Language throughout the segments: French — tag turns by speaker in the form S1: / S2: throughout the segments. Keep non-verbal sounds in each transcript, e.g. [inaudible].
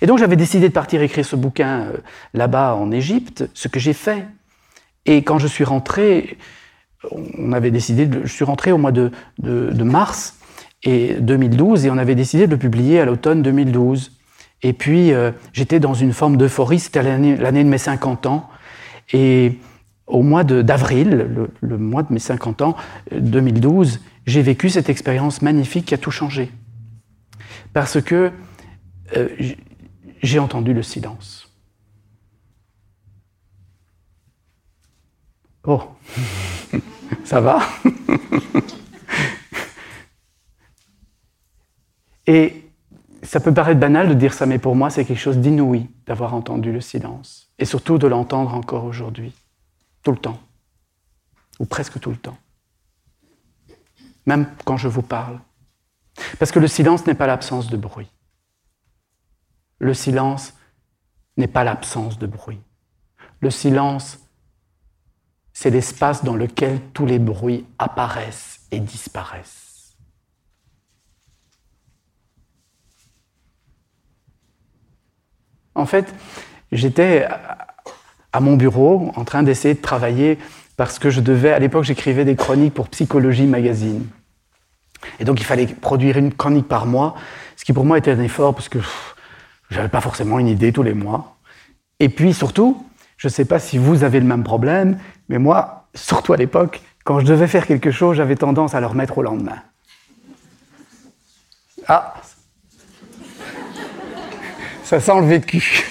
S1: Et donc j'avais décidé de partir écrire ce bouquin euh, là-bas en Égypte, ce que j'ai fait. Et quand je suis rentré, on avait décidé, de, je suis rentré au mois de, mars et 2012 et on avait décidé de le publier à l'automne 2012. Et puis euh, j'étais dans une forme d'euphorie, c'était l'année de mes 50 ans. Et au mois d'avril, le, mois de mes 50 ans, 2012, j'ai vécu cette expérience magnifique qui a tout changé. Parce que euh, j'ai entendu le silence. Oh, [laughs] ça va? [laughs] Et ça peut paraître banal de dire ça, mais pour moi, c'est quelque chose d'inouï d'avoir entendu le silence. Et surtout de l'entendre encore aujourd'hui. Tout le temps. Ou presque tout le temps. Même quand je vous parle. Parce que le silence n'est pas l'absence de bruit. Le silence n'est pas l'absence de bruit. Le silence, c'est l'espace dans lequel tous les bruits apparaissent et disparaissent. En fait, j'étais à mon bureau en train d'essayer de travailler parce que je devais, à l'époque, j'écrivais des chroniques pour Psychologie Magazine. Et donc, il fallait produire une chronique par mois, ce qui pour moi était un effort parce que j'avais pas forcément une idée tous les mois. Et puis surtout, je ne sais pas si vous avez le même problème, mais moi, surtout à l'époque, quand je devais faire quelque chose, j'avais tendance à le remettre au lendemain. Ah Ça sent le vécu.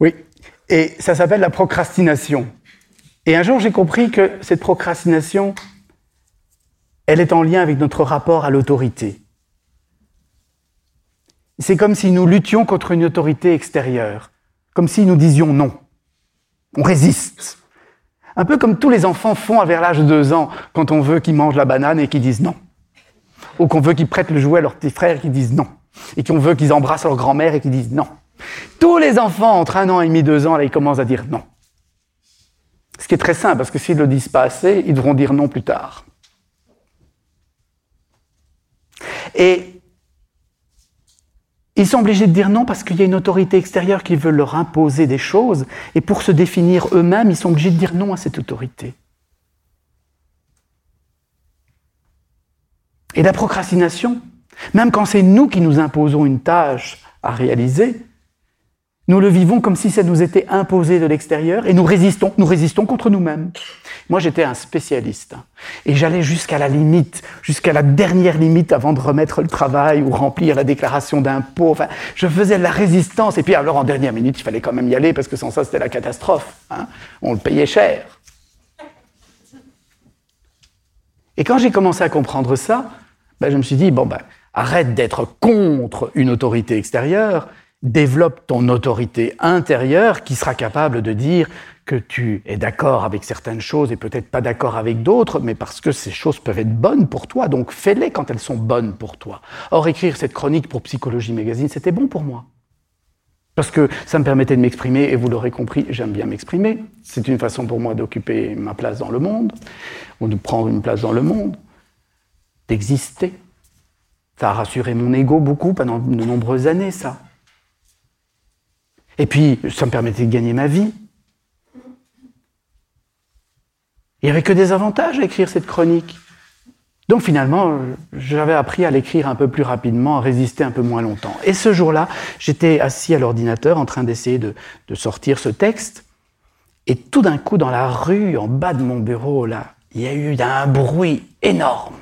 S1: oui. Et ça s'appelle la procrastination. Et un jour, j'ai compris que cette procrastination, elle est en lien avec notre rapport à l'autorité. C'est comme si nous luttions contre une autorité extérieure, comme si nous disions non. On résiste. Un peu comme tous les enfants font vers l'âge de deux ans quand on veut qu'ils mangent la banane et qu'ils disent non. Ou qu'on veut qu'ils prêtent le jouet à leurs petits frères et qu'ils disent non. Et qu'on veut qu'ils embrassent leur grand-mère et qu'ils disent non. Tous les enfants entre un an et demi, deux ans, là, ils commencent à dire non. Ce qui est très simple, parce que s'ils ne le disent pas assez, ils devront dire non plus tard. Et ils sont obligés de dire non parce qu'il y a une autorité extérieure qui veut leur imposer des choses, et pour se définir eux-mêmes, ils sont obligés de dire non à cette autorité. Et la procrastination, même quand c'est nous qui nous imposons une tâche à réaliser, nous le vivons comme si ça nous était imposé de l'extérieur et nous résistons, nous résistons contre nous-mêmes. Moi, j'étais un spécialiste et j'allais jusqu'à la limite, jusqu'à la dernière limite avant de remettre le travail ou remplir la déclaration d'impôt. Enfin, je faisais de la résistance et puis alors en dernière minute, il fallait quand même y aller parce que sans ça, c'était la catastrophe. Hein. On le payait cher. Et quand j'ai commencé à comprendre ça, ben, je me suis dit bon ben arrête d'être contre une autorité extérieure développe ton autorité intérieure qui sera capable de dire que tu es d'accord avec certaines choses et peut-être pas d'accord avec d'autres, mais parce que ces choses peuvent être bonnes pour toi, donc fais-les quand elles sont bonnes pour toi. Or, écrire cette chronique pour Psychologie Magazine, c'était bon pour moi. Parce que ça me permettait de m'exprimer, et vous l'aurez compris, j'aime bien m'exprimer. C'est une façon pour moi d'occuper ma place dans le monde, ou de prendre une place dans le monde, d'exister. Ça a rassuré mon ego beaucoup pendant de nombreuses années, ça. Et puis, ça me permettait de gagner ma vie. Il n'y avait que des avantages à écrire cette chronique. Donc finalement, j'avais appris à l'écrire un peu plus rapidement, à résister un peu moins longtemps. Et ce jour-là, j'étais assis à l'ordinateur en train d'essayer de, sortir ce texte. Et tout d'un coup, dans la rue, en bas de mon bureau, là, il y a eu un bruit énorme.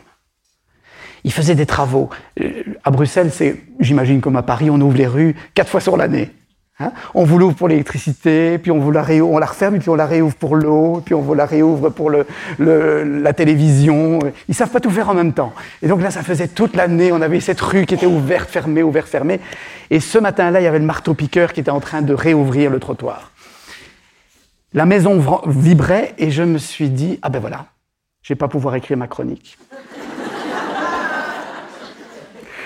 S1: Il faisait des travaux. Euh, à Bruxelles, c'est, j'imagine comme à Paris, on ouvre les rues quatre fois sur l'année. Hein? On vous l'ouvre pour l'électricité, puis on vous la on la referme, puis on la réouvre pour l'eau, puis on vous la réouvre pour la télévision. Ils savent pas tout faire en même temps. Et donc là, ça faisait toute l'année. On avait cette rue qui était ouverte, fermée, ouverte, fermée. Et ce matin-là, il y avait le marteau-piqueur qui était en train de réouvrir le trottoir. La maison vibrait et je me suis dit ah ben voilà, je vais pas pouvoir écrire ma chronique.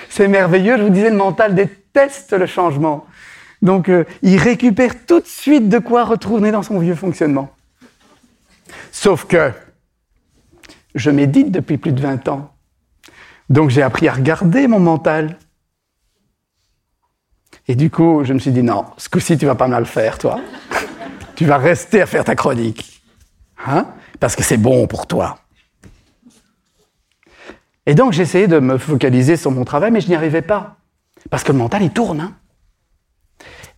S1: C'est merveilleux. Je vous disais, le mental déteste le changement. Donc euh, il récupère tout de suite de quoi retourner dans son vieux fonctionnement. Sauf que je médite depuis plus de 20 ans. Donc j'ai appris à regarder mon mental. Et du coup, je me suis dit, non, ce coup-ci, tu vas pas mal faire, toi. [laughs] tu vas rester à faire ta chronique. Hein? Parce que c'est bon pour toi. Et donc, j'essayais de me focaliser sur mon travail, mais je n'y arrivais pas. Parce que le mental, il tourne. Hein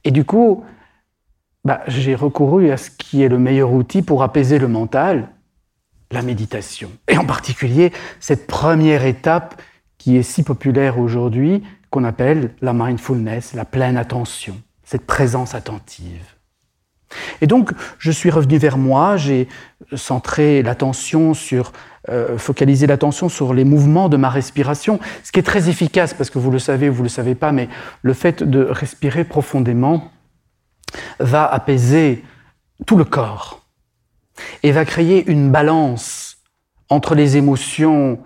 S1: et du coup, bah, j'ai recouru à ce qui est le meilleur outil pour apaiser le mental, la méditation. Et en particulier, cette première étape qui est si populaire aujourd'hui, qu'on appelle la mindfulness, la pleine attention, cette présence attentive. Et donc, je suis revenu vers moi, j'ai centré l'attention sur, euh, focalisé l'attention sur les mouvements de ma respiration, ce qui est très efficace, parce que vous le savez ou vous ne le savez pas, mais le fait de respirer profondément va apaiser tout le corps et va créer une balance entre les émotions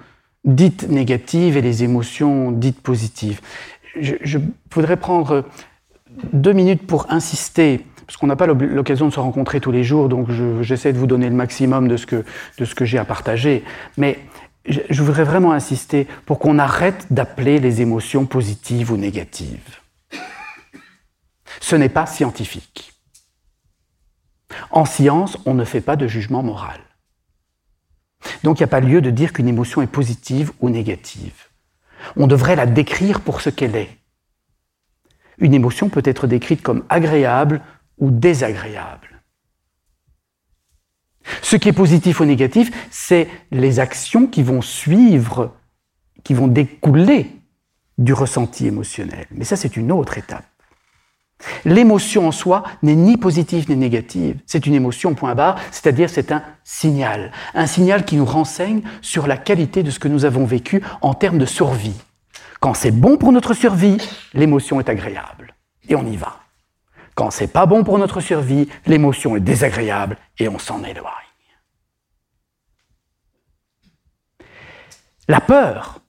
S1: dites négatives et les émotions dites positives. Je, voudrais prendre deux minutes pour insister, parce qu'on n'a pas l'occasion de se rencontrer tous les jours, donc j'essaie de vous donner le maximum de ce que, j'ai à partager. Mais je, je voudrais vraiment insister pour qu'on arrête d'appeler les émotions positives ou négatives. Ce n'est pas scientifique. En science, on ne fait pas de jugement moral. Donc il n'y a pas lieu de dire qu'une émotion est positive ou négative. On devrait la décrire pour ce qu'elle est. Une émotion peut être décrite comme agréable ou désagréable. Ce qui est positif ou négatif, c'est les actions qui vont suivre, qui vont découler du ressenti émotionnel. Mais ça, c'est une autre étape. L'émotion en soi n'est ni positive ni négative. C'est une émotion, point barre, c'est-à-dire c'est un signal. Un signal qui nous renseigne sur la qualité de ce que nous avons vécu en termes de survie. Quand c'est bon pour notre survie, l'émotion est agréable. Et on y va. Quand c'est pas bon pour notre survie, l'émotion est désagréable et on s'en éloigne. La peur.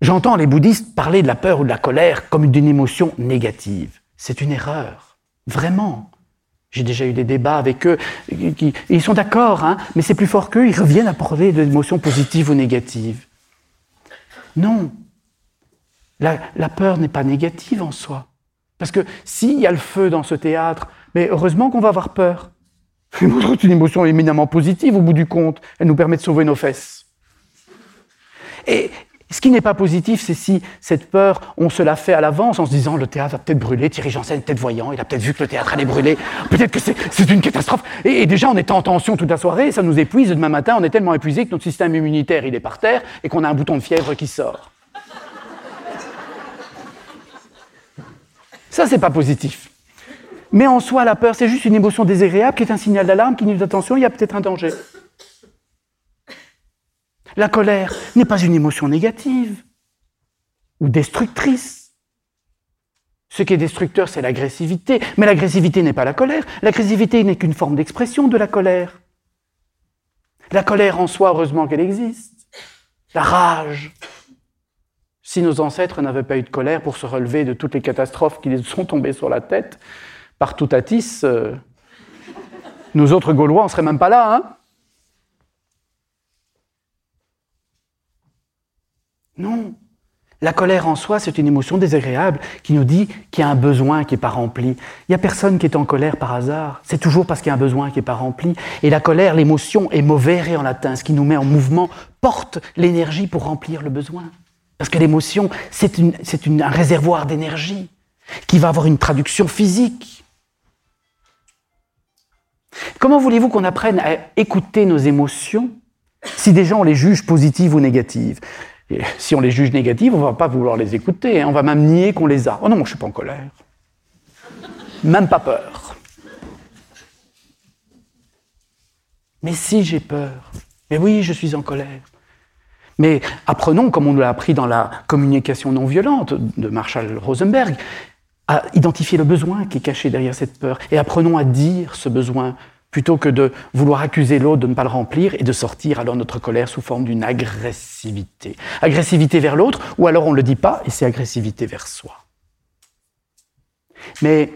S1: J'entends les bouddhistes parler de la peur ou de la colère comme d'une émotion négative. C'est une erreur, vraiment. J'ai déjà eu des débats avec eux, ils sont d'accord, hein, mais c'est plus fort qu'eux, ils reviennent à parler d'émotions positives ou négatives. Non, la, la peur n'est pas négative en soi. Parce que s'il y a le feu dans ce théâtre, mais heureusement qu'on va avoir peur. [laughs] C'est une émotion éminemment positive au bout du compte. Elle nous permet de sauver nos fesses. Et, ce qui n'est pas positif, c'est si cette peur, on se la fait à l'avance en se disant le théâtre va peut-être brûler, Thierry Janssen est peut-être voyant, il a peut-être vu que le théâtre allait brûler, peut-être que c'est une catastrophe. Et, déjà, on est en tension toute la soirée, ça nous épuise. Demain matin, on est tellement épuisé que notre système immunitaire, il est par terre et qu'on a un bouton de fièvre qui sort. Ça, c'est pas positif. Mais en soi, la peur, c'est juste une émotion désagréable qui est un signal d'alarme qui nous dit attention, il y a peut-être un danger. La colère n'est pas une émotion négative ou destructrice. Ce qui est destructeur, c'est l'agressivité. Mais l'agressivité n'est pas la colère. L'agressivité n'est qu'une forme d'expression de la colère. La colère en soi, heureusement qu'elle existe. La rage. Si nos ancêtres n'avaient pas eu de colère pour se relever de toutes les catastrophes qui les sont tombées sur la tête, par tout euh, nous autres Gaulois, on serait même pas là, hein Non. La colère en soi, c'est une émotion désagréable qui nous dit qu'il y a un besoin qui n'est pas rempli. Il n'y a personne qui est en colère par hasard. C'est toujours parce qu'il y a un besoin qui n'est pas rempli. Et la colère, l'émotion est movere en latin, ce qui nous met en mouvement, porte l'énergie pour remplir le besoin. Parce que l'émotion, c'est un réservoir d'énergie qui va avoir une traduction physique. Comment voulez-vous qu'on apprenne à écouter nos émotions si déjà on les juge positives ou négatives? Si on les juge négatives, on ne va pas vouloir les écouter, hein. on va même nier qu'on les a. Oh non, je ne suis pas en colère. Même pas peur. Mais si j'ai peur, mais oui, je suis en colère. Mais apprenons, comme on l'a appris dans la communication non violente de Marshall Rosenberg, à identifier le besoin qui est caché derrière cette peur. Et apprenons à dire ce besoin plutôt que de vouloir accuser l'autre de ne pas le remplir et de sortir alors notre colère sous forme d'une agressivité. Agressivité vers l'autre, ou alors on ne le dit pas et c'est agressivité vers soi. Mais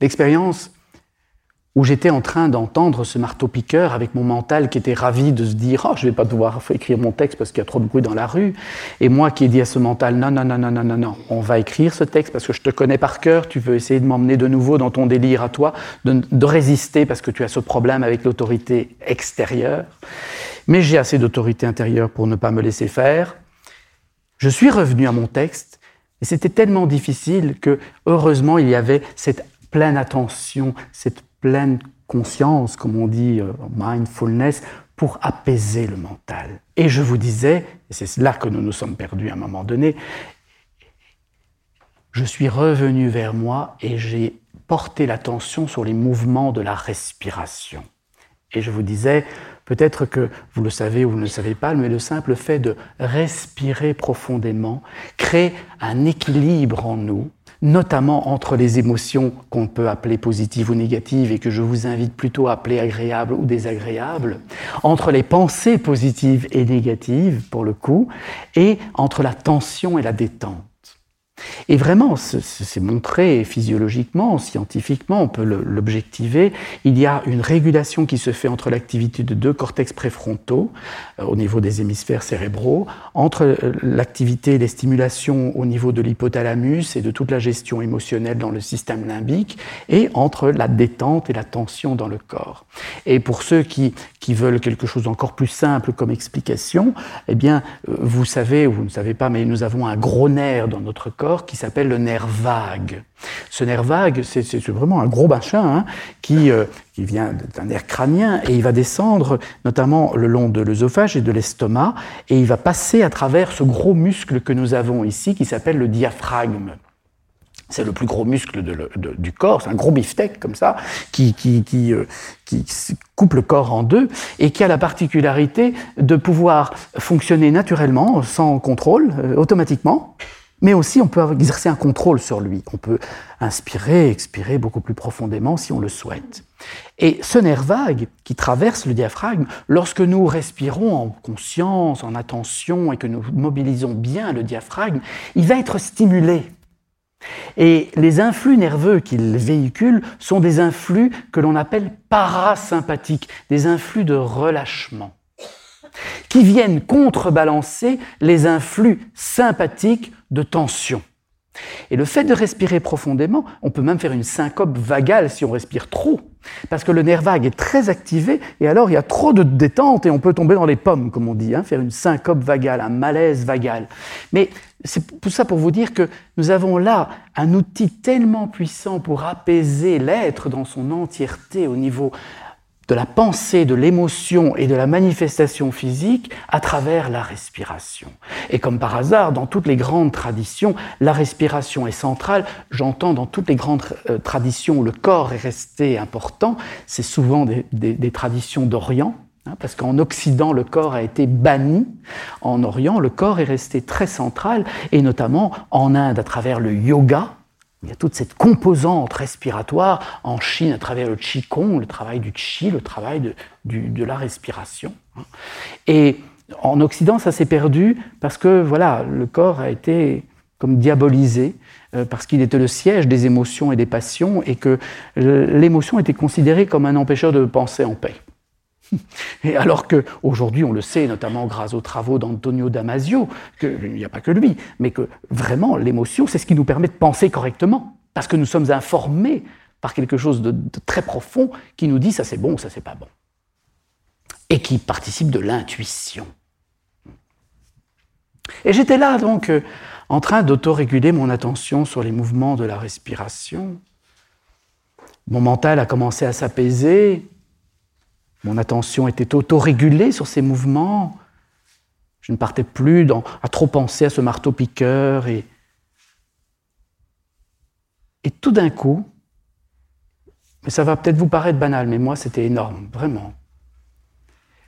S1: l'expérience où j'étais en train d'entendre ce marteau-piqueur avec mon mental qui était ravi de se dire oh, je vais pas devoir écrire mon texte parce qu'il y a trop de bruit dans la rue. Et moi qui ai dit à ce mental non, non, non, non, non, non, non, on va écrire ce texte parce que je te connais par cœur, tu veux essayer de m'emmener de nouveau dans ton délire à toi, de résister parce que tu as ce problème avec l'autorité extérieure. Mais j'ai assez d'autorité intérieure pour ne pas me laisser faire. Je suis revenu à mon texte et c'était tellement difficile que heureusement il y avait cette pleine attention, cette pleine conscience, comme on dit, euh, mindfulness, pour apaiser le mental. Et je vous disais, et c'est là que nous nous sommes perdus à un moment donné, je suis revenu vers moi et j'ai porté l'attention sur les mouvements de la respiration. Et je vous disais, peut-être que vous le savez ou vous ne le savez pas, mais le simple fait de respirer profondément crée un équilibre en nous notamment entre les émotions qu'on peut appeler positives ou négatives et que je vous invite plutôt à appeler agréables ou désagréables, entre les pensées positives et négatives pour le coup, et entre la tension et la détente. Et vraiment, c'est montré physiologiquement, scientifiquement, on peut l'objectiver. Il y a une régulation qui se fait entre l'activité de deux cortex préfrontaux, euh, au niveau des hémisphères cérébraux, entre euh, l'activité et les stimulations au niveau de l'hypothalamus et de toute la gestion émotionnelle dans le système limbique, et entre la détente et la tension dans le corps. Et pour ceux qui, veulent quelque chose d'encore plus simple comme explication, eh bien, euh, vous savez, ou vous ne savez pas, mais nous avons un gros nerf dans notre corps qui s'appelle le nerf vague. Ce nerf vague, c'est vraiment un gros machin hein, qui, euh, qui vient d'un nerf crânien et il va descendre notamment le long de l'œsophage et de l'estomac et il va passer à travers ce gros muscle que nous avons ici qui s'appelle le diaphragme. C'est le plus gros muscle du corps, c'est un gros beefsteak comme ça, qui, qui, qui, euh, coupe le corps en deux et qui a la particularité de pouvoir fonctionner naturellement, sans contrôle, euh, automatiquement, mais aussi on peut exercer un contrôle sur lui. On peut inspirer, expirer beaucoup plus profondément si on le souhaite. Et ce nerf vague qui traverse le diaphragme, lorsque nous respirons en conscience, en attention et que nous mobilisons bien le diaphragme, il va être stimulé. Et les influx nerveux qu'il véhicule sont des influx que l'on appelle parasympathiques, des influx de relâchement qui viennent contrebalancer les influx sympathiques de tension. Et le fait de respirer profondément, on peut même faire une syncope vagale si on respire trop, parce que le nerf vague est très activé, et alors il y a trop de détente et on peut tomber dans les pommes, comme on dit, hein, faire une syncope vagale, un malaise vagal. Mais c'est tout ça pour vous dire que nous avons là un outil tellement puissant pour apaiser l'être dans son entièreté au niveau de la pensée, de l'émotion et de la manifestation physique à travers la respiration. Et comme par hasard, dans toutes les grandes traditions, la respiration est centrale. J'entends dans toutes les grandes euh, traditions où le corps est resté important, c'est souvent des, traditions d'Orient, hein, parce qu'en Occident, le corps a été banni. En Orient, le corps est resté très central, et notamment en Inde, à travers le yoga, il y a toute cette composante respiratoire en Chine à travers le Qigong, le travail du Qi, le travail de, la respiration. Et en Occident, ça s'est perdu parce que voilà, le corps a été comme diabolisé, euh, parce qu'il était le siège des émotions et des passions, et que euh, l'émotion était considérée comme un empêcheur de penser en paix. Et alors qu'aujourd'hui, on le sait, notamment grâce aux travaux d'Antonio Damasio, qu'il n'y a pas que lui, mais que vraiment l'émotion, c'est ce qui nous permet de penser correctement, parce que nous sommes informés par quelque chose de, très profond qui nous dit ça c'est bon, ça c'est pas bon, et qui participe de l'intuition. Et j'étais là donc euh, en train d'autoréguler mon attention sur les mouvements de la respiration. Mon mental a commencé à s'apaiser, mon attention était autorégulée sur ces mouvements. Je ne partais plus à trop penser à ce marteau-piqueur. Et, et tout d'un coup, mais ça va peut-être vous paraître banal, mais moi c'était énorme, vraiment.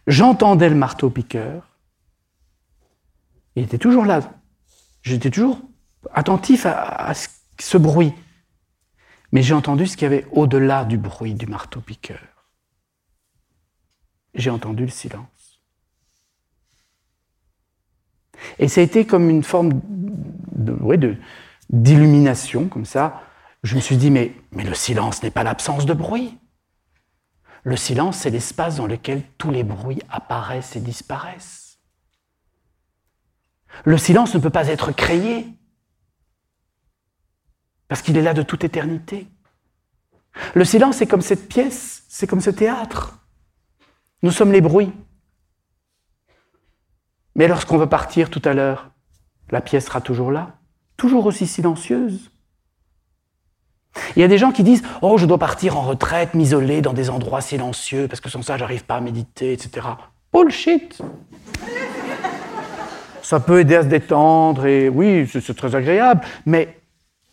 S1: J'entendais le marteau-piqueur. Il était toujours là. J'étais toujours attentif à ce bruit. Mais j'ai entendu ce qu'il y avait au-delà du bruit du marteau-piqueur j'ai entendu le silence. Et ça a été comme une forme d'illumination, comme ça. Je me suis dit, mais, mais le silence n'est pas l'absence de bruit. Le silence, c'est l'espace dans lequel tous les bruits apparaissent et disparaissent. Le silence ne peut pas être créé, parce qu'il est là de toute éternité. Le silence, c'est comme cette pièce, c'est comme ce théâtre. Nous sommes les bruits. Mais lorsqu'on va partir tout à l'heure, la pièce sera toujours là, toujours aussi silencieuse. Il y a des gens qui disent Oh, je dois partir en retraite, m'isoler dans des endroits silencieux, parce que sans ça, j'arrive pas à méditer, etc. Bullshit Ça peut aider à se détendre, et oui, c'est très agréable, mais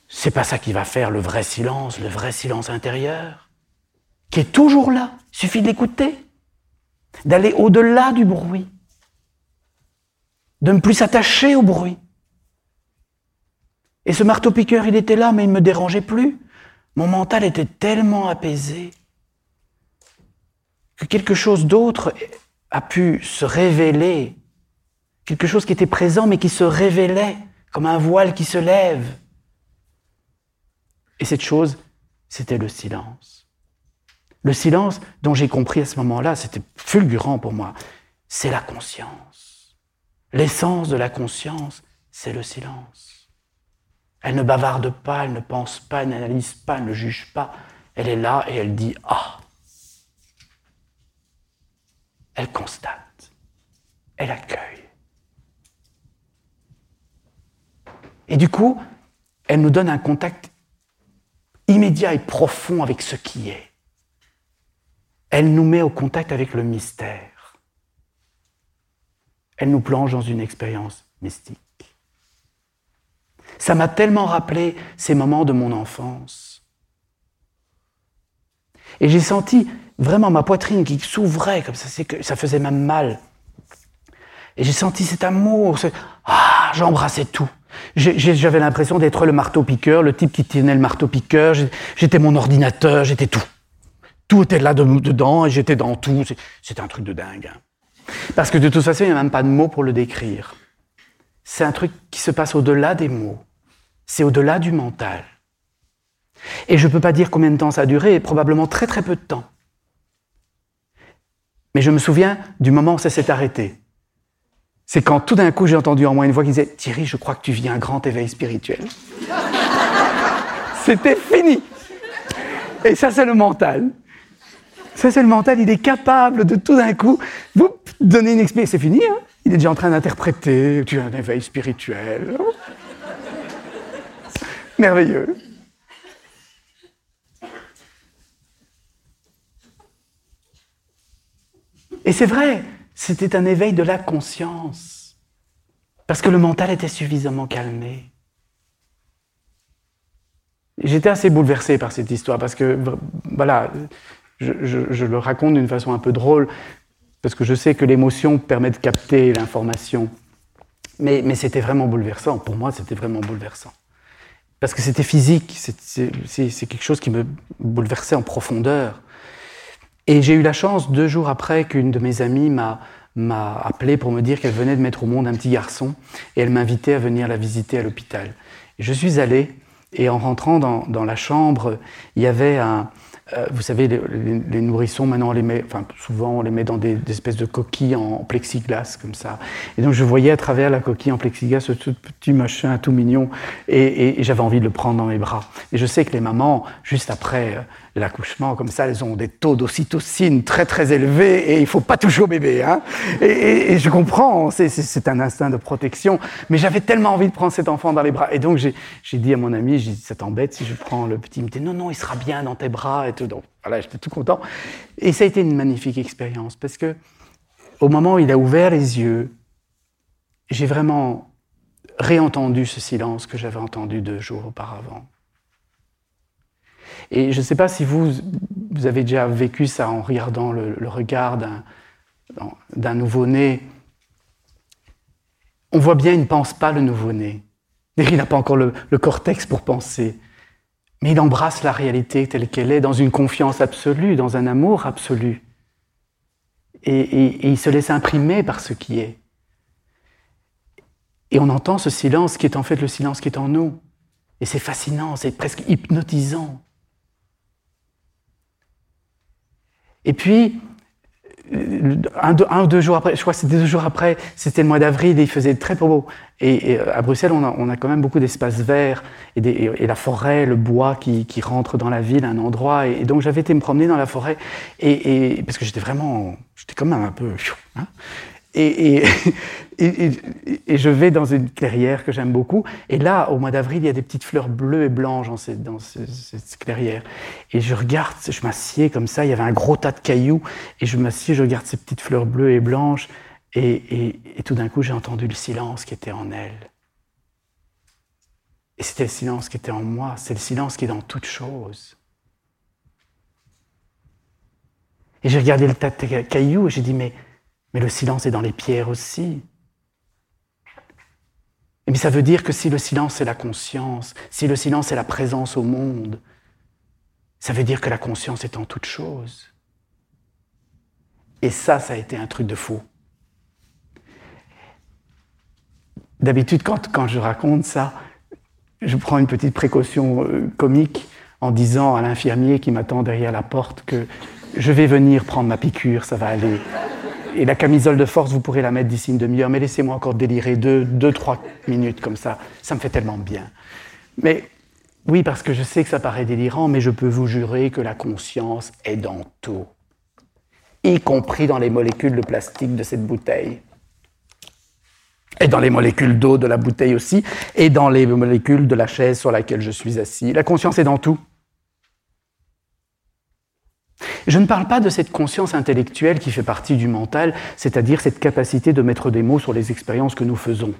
S1: c'est pas ça qui va faire le vrai silence, le vrai silence intérieur, qui est toujours là. Il suffit de l'écouter, d'aller au-delà du bruit, de ne plus s'attacher au bruit. Et ce marteau-piqueur, il était là, mais il ne me dérangeait plus. Mon mental était tellement apaisé que quelque chose d'autre a pu se révéler, quelque chose qui était présent mais qui se révélait comme un voile qui se lève. Et cette chose, c'était le silence. Le silence dont j'ai compris à ce moment-là, c'était fulgurant pour moi, c'est la conscience. L'essence de la conscience, c'est le silence. Elle ne bavarde pas, elle ne pense pas, elle n'analyse pas, elle ne juge pas. Elle est là et elle dit Ah. Elle constate. Elle accueille. Et du coup, elle nous donne un contact immédiat et profond avec ce qui est. Elle nous met au contact avec le mystère. Elle nous plonge dans une expérience mystique. Ça m'a tellement rappelé ces moments de mon enfance. Et j'ai senti vraiment ma poitrine qui s'ouvrait comme ça, ça faisait même mal. Et j'ai senti cet amour, ah, j'embrassais tout. J'avais l'impression d'être le marteau-piqueur, le type qui tenait le marteau-piqueur. J'étais mon ordinateur, j'étais tout. Tout était là dedans et j'étais dans tout. C'était un truc de dingue. Hein. Parce que de toute façon, il n'y a même pas de mots pour le décrire. C'est un truc qui se passe au-delà des mots. C'est au-delà du mental. Et je ne peux pas dire combien de temps ça a duré, probablement très très peu de temps. Mais je me souviens du moment où ça s'est arrêté. C'est quand tout d'un coup j'ai entendu en moi une voix qui disait Thierry, je crois que tu vis un grand éveil spirituel. [laughs] C'était fini. Et ça, c'est le mental. Ça, c'est le mental. Il est capable de tout d'un coup vous donner une explication. C'est fini, hein Il est déjà en train d'interpréter. Tu as un éveil spirituel [laughs] merveilleux. Et c'est vrai, c'était un éveil de la conscience, parce que le mental était suffisamment calmé. J'étais assez bouleversé par cette histoire, parce que, voilà, je, le raconte d'une façon un peu drôle, parce que je sais que l'émotion permet de capter l'information. mais c'était vraiment bouleversant, pour moi c'était vraiment bouleversant parce que c'était physique, c'est quelque chose qui me bouleversait en profondeur. Et j'ai eu la chance, deux jours après, qu'une de mes amies m'a appelé pour me dire qu'elle venait de mettre au monde un petit garçon et elle m'invitait à venir la visiter à l'hôpital. Je suis allé et en rentrant dans, dans la chambre, il y avait un, vous savez, les, nourrissons, maintenant, on les met, enfin, souvent, on les met dans des, espèces de coquilles en, plexiglas, comme ça. Et donc, je voyais à travers la coquille en plexiglas ce tout petit machin tout mignon, et, j'avais envie de le prendre dans mes bras. Et je sais que les mamans, juste après euh, l'accouchement, comme ça, elles ont des taux d'ocytocine très, très élevés, et il faut pas toucher au bébé. Hein. Et, je comprends, c'est un instinct de protection, mais j'avais tellement envie de prendre cet enfant dans les bras. Et donc, j'ai dit à mon ami, j'ai dit, ça t'embête si je prends le petit? Il me dit, non, non, il sera bien dans tes bras. Donc voilà, j'étais tout content. Et ça a été une magnifique expérience parce que au moment où il a ouvert les yeux, j'ai vraiment réentendu ce silence que j'avais entendu deux jours auparavant. Et je ne sais pas si vous, avez déjà vécu ça en regardant le, regard d'un nouveau-né. On voit bien, il ne pense pas le nouveau-né. Il n'a pas encore le cortex pour penser mais il embrasse la réalité telle qu'elle est, dans une confiance absolue, dans un amour absolu. Et, il se laisse imprimer par ce qui est. Et on entend ce silence qui est en fait le silence qui est en nous. Et c'est fascinant, c'est presque hypnotisant. Et puis, un, ou deux jours après, je crois que c'était deux jours après, c'était le mois d'avril et il faisait très beau. Et, à Bruxelles, on a, quand même beaucoup d'espaces verts et, la forêt, le bois qui, rentre dans la ville, un endroit. Et, donc j'avais été me promener dans la forêt et, parce que j'étais vraiment, j'étais quand même un peu. Hein, [laughs] et, je vais dans une clairière que j'aime beaucoup. Et là, au mois d'avril, il y a des petites fleurs bleues et blanches dans, cette, clairière. Et je regarde, je m'assieds comme ça, il y avait un gros tas de cailloux. Et je m'assieds, je regarde ces petites fleurs bleues et blanches. Et, tout d'un coup, j'ai entendu le silence qui était en elle. Et c'était le silence qui était en moi. C'est le silence qui est dans toute chose. Et j'ai regardé le tas de cailloux et j'ai dit, mais mais le silence est dans les pierres aussi. Et bien ça veut dire que si le silence est la conscience, si le silence est la présence au monde, ça veut dire que la conscience est en toute chose. Et ça, ça a été un truc de fou. D'habitude, quand, quand, je raconte ça, je prends une petite précaution euh, comique en disant à l'infirmier qui m'attend derrière la porte que je vais venir prendre ma piqûre, ça va aller et la camisole de force, vous pourrez la mettre d'ici une demi-heure, mais laissez-moi encore délirer deux, deux, trois minutes comme ça. Ça me fait tellement bien. Mais oui, parce que je sais que ça paraît délirant, mais je peux vous jurer que la conscience est dans tout, y compris dans les molécules de plastique de cette bouteille. Et dans les molécules d'eau de la bouteille aussi, et dans les molécules de la chaise sur laquelle je suis assis. La conscience est dans tout. Je ne parle pas de cette conscience intellectuelle qui fait partie du mental, c'est-à-dire cette capacité de mettre des mots sur les expériences que nous faisons.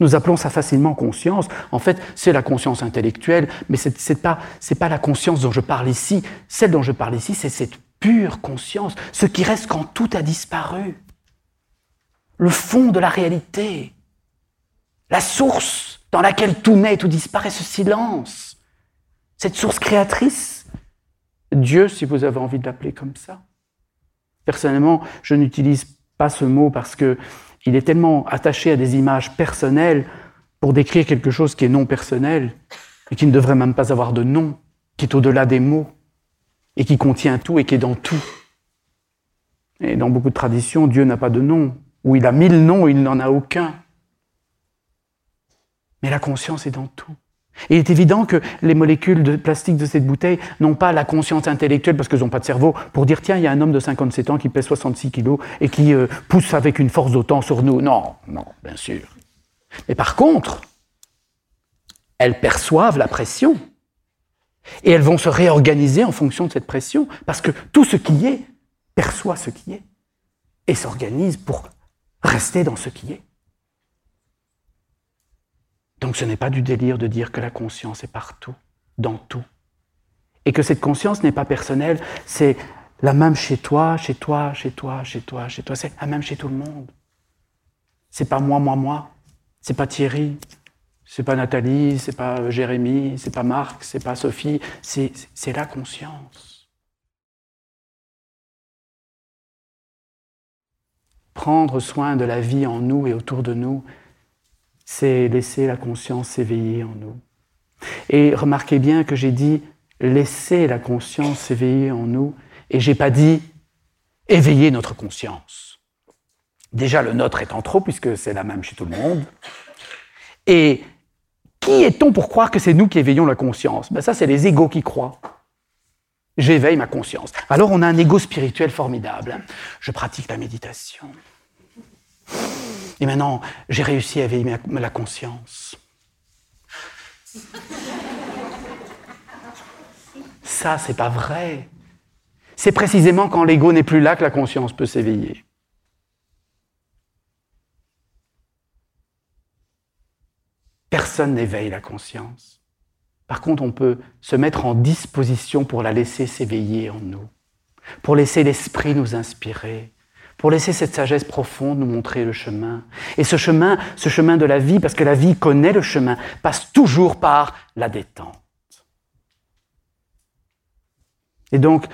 S1: Nous appelons ça facilement conscience. En fait, c'est la conscience intellectuelle, mais ce n'est pas, la conscience dont je parle ici. Celle dont je parle ici, c'est cette pure conscience, ce qui reste quand tout a disparu. Le fond de la réalité, la source dans laquelle tout naît tout disparaît, ce silence, cette source créatrice Dieu, si vous avez envie de l'appeler comme ça. Personnellement, je n'utilise pas ce mot parce que il est tellement attaché à des images personnelles pour décrire quelque chose qui est non personnel et qui ne devrait même pas avoir de nom, qui est au-delà des mots et qui contient tout et qui est dans tout. Et dans beaucoup de traditions, Dieu n'a pas de nom, ou il a mille noms, il n'en a aucun. Mais la conscience est dans tout il est évident que les molécules de plastique de cette bouteille n'ont pas la conscience intellectuelle, parce qu'elles n'ont pas de cerveau, pour dire tiens, il y a un homme de 57 ans qui pèse 66 kilos et qui euh, pousse avec une force d'autant sur nous. Non, non, bien sûr. Mais par contre, elles perçoivent la pression. Et elles vont se réorganiser en fonction de cette pression, parce que tout ce qui est perçoit ce qui est et s'organise pour rester dans ce qui est. Donc ce n'est pas du délire de dire que la conscience est partout, dans tout. Et que cette conscience n'est pas personnelle, c'est la même chez toi, chez toi, chez toi, chez toi, chez toi, c'est la même chez tout le monde. C'est pas moi, moi, moi. C'est pas Thierry, c'est pas Nathalie, c'est pas Jérémie, c'est pas Marc, c'est pas Sophie, c'est la conscience. Prendre soin de la vie en nous et autour de nous, c'est laisser la conscience s'éveiller en nous. Et remarquez bien que j'ai dit laisser la conscience s'éveiller en nous, et j'ai pas dit éveiller notre conscience. Déjà, le nôtre est en trop, puisque c'est la même chez tout le monde. Et qui est-on pour croire que c'est nous qui éveillons la conscience? Ben Ça, c'est les égaux qui croient. J'éveille ma conscience. Alors, on a un ego spirituel formidable. Je pratique la méditation. Et maintenant, j'ai réussi à éveiller la conscience. Ça, c'est pas vrai. C'est précisément quand l'ego n'est plus là que la conscience peut s'éveiller. Personne n'éveille la conscience. Par contre, on peut se mettre en disposition pour la laisser s'éveiller en nous, pour laisser l'esprit nous inspirer, pour laisser cette sagesse profonde nous montrer le chemin. Et ce chemin, ce chemin de la vie, parce que la vie connaît le chemin, passe toujours par la détente. Et donc,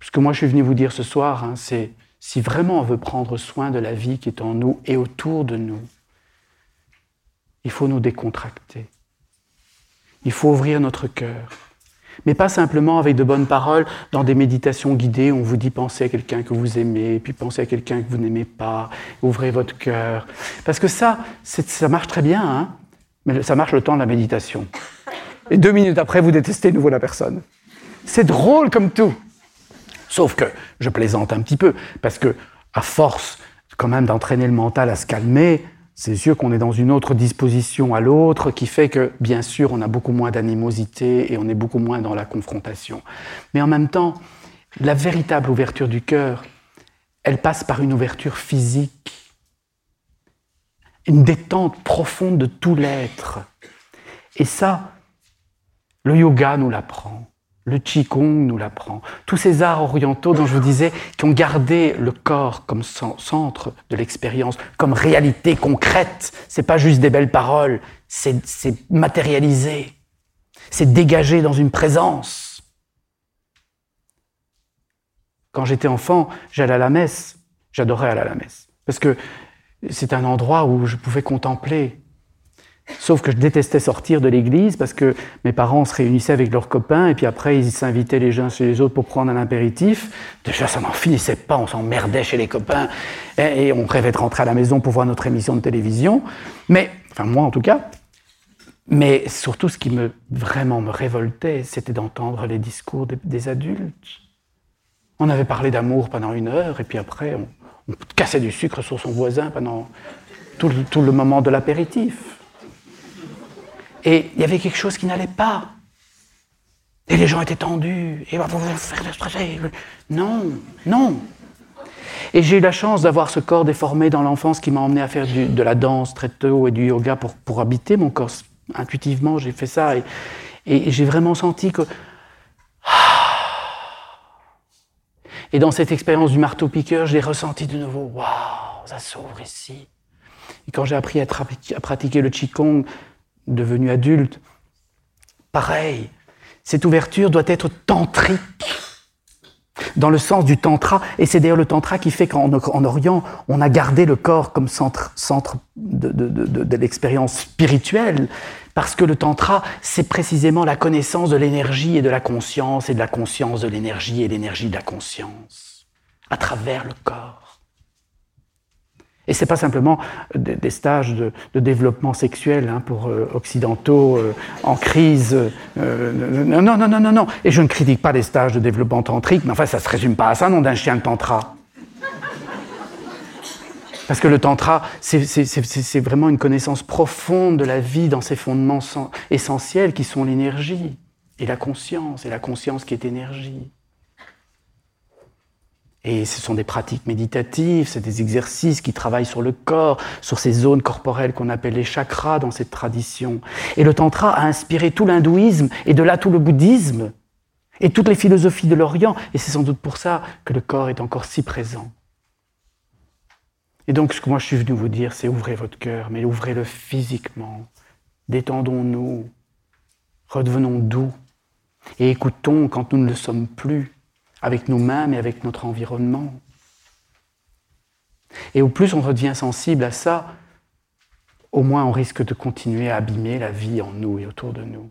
S1: ce que moi je suis venu vous dire ce soir, hein, c'est si vraiment on veut prendre soin de la vie qui est en nous et autour de nous, il faut nous décontracter. Il faut ouvrir notre cœur. Mais pas simplement avec de bonnes paroles dans des méditations guidées on vous dit pensez à quelqu'un que vous aimez, puis pensez à quelqu'un que vous n'aimez pas, ouvrez votre cœur. Parce que ça, ça marche très bien, hein mais ça marche le temps de la méditation. Et deux minutes après, vous détestez de nouveau la personne. C'est drôle comme tout. Sauf que je plaisante un petit peu, parce que à force quand même d'entraîner le mental à se calmer, c'est sûr qu'on est dans une autre disposition à l'autre qui fait que, bien sûr, on a beaucoup moins d'animosité et on est beaucoup moins dans la confrontation. Mais en même temps, la véritable ouverture du cœur, elle passe par une ouverture physique, une détente profonde de tout l'être. Et ça, le yoga nous l'apprend. Le Qigong nous l'apprend. Tous ces arts orientaux dont je vous disais, qui ont gardé le corps comme centre de l'expérience, comme réalité concrète. C'est pas juste des belles paroles, c'est matérialisé. C'est dégagé dans une présence. Quand j'étais enfant, j'allais à la messe. J'adorais aller à la messe. Parce que c'est un endroit où je pouvais contempler Sauf que je détestais sortir de l'église parce que mes parents se réunissaient avec leurs copains et puis après ils s'invitaient les uns chez les autres pour prendre un apéritif. Déjà ça n'en finissait pas, on s'emmerdait chez les copains et, on rêvait de rentrer à la maison pour voir notre émission de télévision. Mais, enfin moi en tout cas, mais surtout ce qui me vraiment me révoltait, c'était d'entendre les discours des, adultes. On avait parlé d'amour pendant une heure et puis après on, cassait du sucre sur son voisin pendant tout le moment de l'apéritif. Et il y avait quelque chose qui n'allait pas. Et les gens étaient tendus. Et non, non. Et j'ai eu la chance d'avoir ce corps déformé dans l'enfance qui m'a emmené à faire de la danse très tôt et du yoga pour, pour habiter mon corps. Intuitivement, j'ai fait ça. Et, j'ai vraiment senti que. Et dans cette expérience du marteau-piqueur, j'ai ressenti de nouveau Waouh, ça s'ouvre ici. Et quand j'ai appris à, à pratiquer le Qigong, devenu adulte. Pareil, cette ouverture doit être tantrique, dans le sens du tantra, et c'est d'ailleurs le tantra qui fait qu'en Orient, on a gardé le corps comme centre, de, de l'expérience spirituelle, parce que le tantra, c'est précisément la connaissance de l'énergie et de la conscience, et de la conscience de l'énergie et l'énergie de la conscience, à travers le corps. Et c'est pas simplement des, stages de, développement sexuel hein, pour euh, occidentaux euh, en crise. Euh, non, non, non, non, non. Et je ne critique pas les stages de développement tantrique, mais enfin, ça se résume pas à ça, nom d'un chien de tantra. Parce que le tantra, c'est vraiment une connaissance profonde de la vie dans ses fondements essentiels qui sont l'énergie et la conscience, et la conscience qui est énergie. Et ce sont des pratiques méditatives, c'est des exercices qui travaillent sur le corps, sur ces zones corporelles qu'on appelle les chakras dans cette tradition. Et le tantra a inspiré tout l'hindouisme et de là tout le bouddhisme et toutes les philosophies de l'Orient. Et c'est sans doute pour ça que le corps est encore si présent. Et donc ce que moi je suis venu vous dire, c'est ouvrez votre cœur, mais ouvrez-le physiquement. Détendons-nous, redevenons doux et écoutons quand nous ne le sommes plus avec nous-mêmes et avec notre environnement. Et au plus on redevient sensible à ça, au moins on risque de continuer à abîmer la vie en nous et autour de nous.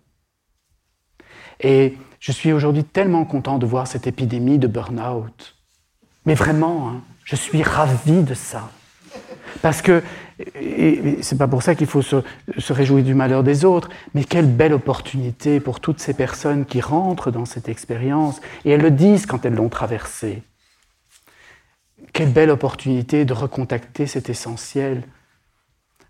S1: Et je suis aujourd'hui tellement content de voir cette épidémie de burn-out. Mais vraiment, hein, je suis ravi de ça. Parce que, et c'est pas pour ça qu'il faut se, se, réjouir du malheur des autres, mais quelle belle opportunité pour toutes ces personnes qui rentrent dans cette expérience, et elles le disent quand elles l'ont traversée. Quelle belle opportunité de recontacter cet essentiel,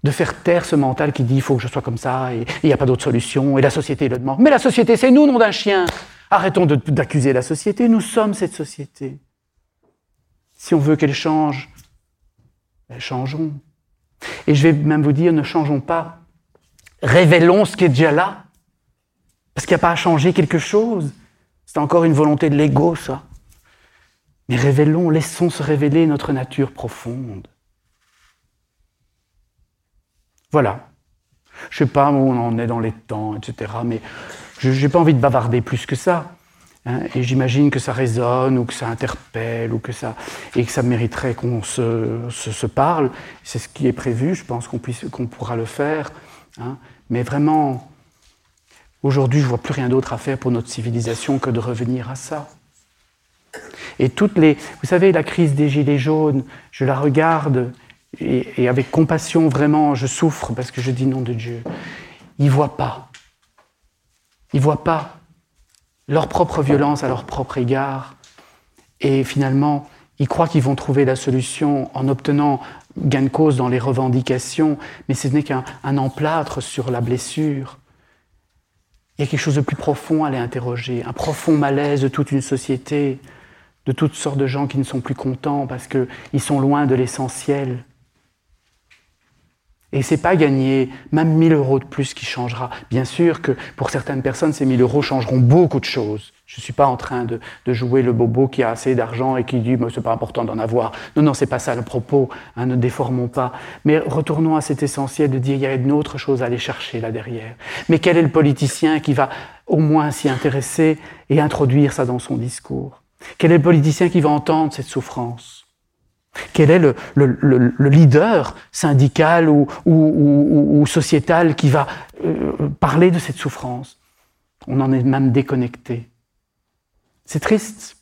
S1: de faire taire ce mental qui dit il faut que je sois comme ça, et il n'y a pas d'autre solution, et la société le demande. Mais la société, c'est nous, nom d'un chien. Arrêtons d'accuser la société, nous sommes cette société. Si on veut qu'elle change, ben, changeons. Et je vais même vous dire, ne changeons pas. Révélons ce qui est déjà là. Parce qu'il n'y a pas à changer quelque chose. C'est encore une volonté de l'ego, ça. Mais révélons, laissons se révéler notre nature profonde. Voilà. Je ne sais pas où on en est dans les temps, etc. Mais je n'ai pas envie de bavarder plus que ça. Hein, et j'imagine que ça résonne ou que ça interpelle ou que ça et que ça mériterait qu'on se, parle. C'est ce qui est prévu. Je pense qu'on puisse qu'on pourra le faire. Hein. Mais vraiment, Aujourd'hui, je vois plus rien d'autre à faire pour notre civilisation que de revenir à ça. Et toutes les, vous savez, la crise des gilets jaunes, je la regarde et, avec compassion, vraiment, je souffre parce que je dis nom de Dieu. Ils voient pas. Ils voient pas leur propre violence à leur propre égard. Et finalement, ils croient qu'ils vont trouver la solution en obtenant gain de cause dans les revendications, mais ce n'est qu'un emplâtre sur la blessure. Il y a quelque chose de plus profond à les interroger, un profond malaise de toute une société, de toutes sortes de gens qui ne sont plus contents parce qu'ils sont loin de l'essentiel. Et c'est pas gagner même 1000 euros de plus qui changera. Bien sûr que pour certaines personnes, ces 1000 euros changeront beaucoup de choses. Je ne suis pas en train de, jouer le bobo qui a assez d'argent et qui dit ce c'est pas important d'en avoir. Non, non, c'est pas ça le propos. Hein, ne déformons pas. Mais retournons à cet essentiel de dire il y a une autre chose à aller chercher là derrière. Mais quel est le politicien qui va au moins s'y intéresser et introduire ça dans son discours? Quel est le politicien qui va entendre cette souffrance? Quel est le, leader syndical ou, sociétal qui va euh, parler de cette souffrance? On en est même déconnecté. C'est triste,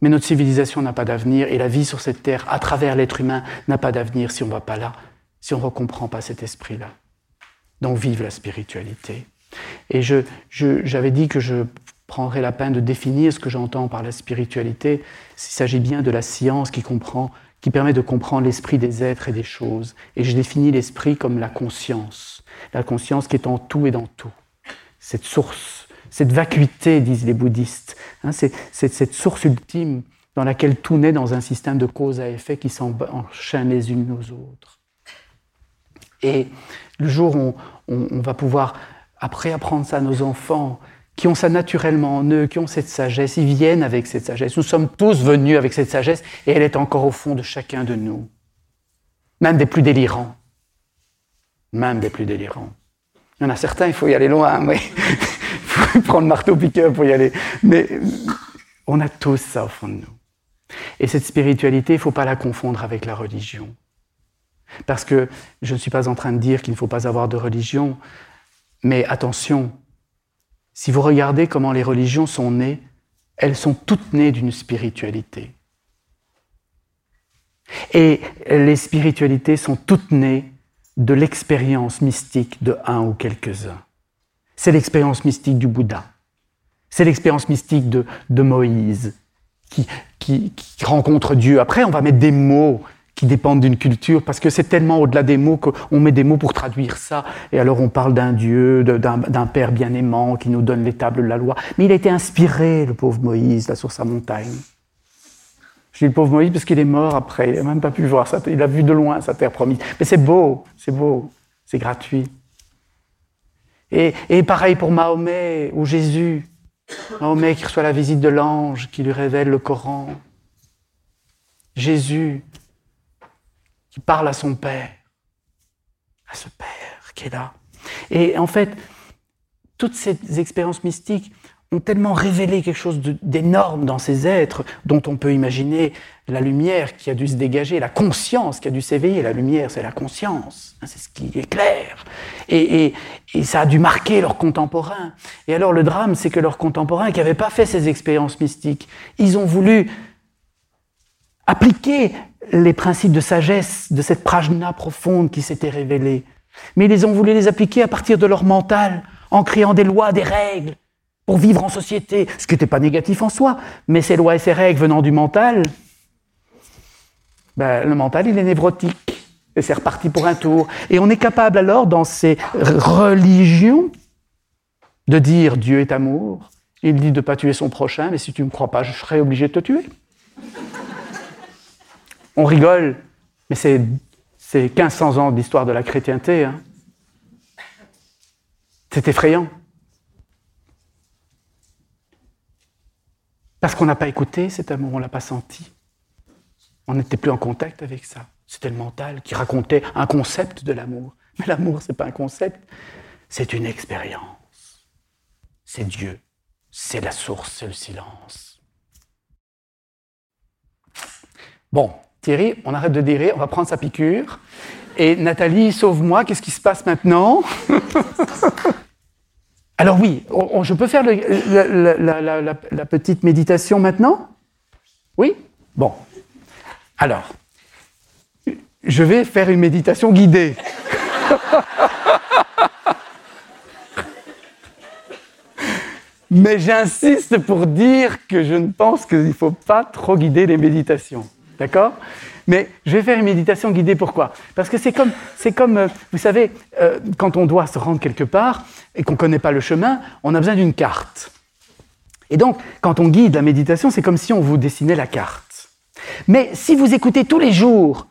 S1: mais notre civilisation n'a pas d'avenir et la vie sur cette terre, à travers l'être humain, n'a pas d'avenir si on ne va pas là, si on ne recomprend pas cet esprit-là. Donc vive la spiritualité. Et j'avais dit que je prendrais la peine de définir ce que j'entends par la spiritualité, s'il s'agit bien de la science qui comprend qui permet de comprendre l'esprit des êtres et des choses. Et je définis l'esprit comme la conscience, la conscience qui est en tout et dans tout. Cette source, cette vacuité, disent les bouddhistes, hein, c'est cette source ultime dans laquelle tout naît dans un système de cause à effet qui s'enchaînent les unes aux autres. Et le jour où on va pouvoir, après apprendre ça à nos enfants, qui ont ça naturellement en eux, qui ont cette sagesse, ils viennent avec cette sagesse. Nous sommes tous venus avec cette sagesse et elle est encore au fond de chacun de nous. Même des plus délirants. Même des plus délirants. Il y en a certains, il faut y aller loin, [laughs] mais il faut prendre marteau-piqueur pour y aller. Mais on a tous ça au fond de nous. Et cette spiritualité, il ne faut pas la confondre avec la religion. Parce que je ne suis pas en train de dire qu'il ne faut pas avoir de religion, mais attention, si vous regardez comment les religions sont nées, elles sont toutes nées d'une spiritualité. Et les spiritualités sont toutes nées de l'expérience mystique de un ou quelques-uns. C'est l'expérience mystique du Bouddha. C'est l'expérience mystique de, Moïse qui, qui, rencontre Dieu. Après, on va mettre des mots qui dépendent d'une culture, parce que c'est tellement au-delà des mots qu'on met des mots pour traduire ça. Et alors on parle d'un Dieu, d'un Père bien-aimant qui nous donne les tables de la loi. Mais il a été inspiré, le pauvre Moïse, là sur sa montagne. Je dis le pauvre Moïse parce qu'il est mort après, il n'a même pas pu voir ça, il a vu de loin sa terre promise. Mais c'est beau, c'est beau, c'est gratuit. Et, et pareil pour Mahomet ou Jésus. Mahomet qui reçoit la visite de l'ange qui lui révèle le Coran. Jésus qui parle à son Père, à ce Père qui est là. Et en fait, toutes ces expériences mystiques ont tellement révélé quelque chose d'énorme dans ces êtres dont on peut imaginer la lumière qui a dû se dégager, la conscience qui a dû s'éveiller. La lumière, c'est la conscience, hein, c'est ce qui est clair. Et, et, ça a dû marquer leurs contemporains. Et alors le drame, c'est que leurs contemporains qui n'avaient pas fait ces expériences mystiques, ils ont voulu appliquer les principes de sagesse de cette prajna profonde qui s'était révélée. Mais ils ont voulu les appliquer à partir de leur mental, en créant des lois, des règles, pour vivre en société, ce qui n'était pas négatif en soi, mais ces lois et ces règles venant du mental, ben, le mental, il est névrotique, et c'est reparti pour un tour. Et on est capable alors, dans ces religions, de dire Dieu est amour, il dit de ne pas tuer son prochain, mais si tu ne me crois pas, je serai obligé de te tuer. On rigole, mais c'est 1500 ans d'histoire de la chrétienté. Hein. C'est effrayant. Parce qu'on n'a pas écouté cet amour, on ne l'a pas senti. On n'était plus en contact avec ça. C'était le mental qui racontait un concept de l'amour. Mais l'amour, ce n'est pas un concept, c'est une expérience. C'est Dieu, c'est la source, c'est le silence. Bon, On arrête de dire, on va prendre sa piqûre. Et Nathalie, sauve-moi, qu'est-ce qui se passe maintenant [laughs] Alors oui, je peux faire la, petite méditation maintenant? Oui? Bon. Alors, je vais faire une méditation guidée. [laughs] Mais j'insiste pour dire que je ne pense qu'il ne faut pas trop guider les méditations. D'accord? Mais je vais faire une méditation guidée, pourquoi? Parce que c'est comme, c'est comme euh, vous savez, euh, quand on doit se rendre quelque part et qu'on ne connaît pas le chemin, on a besoin d'une carte. Et donc, quand on guide la méditation, c'est comme si on vous dessinait la carte. Mais si vous écoutez tous les jours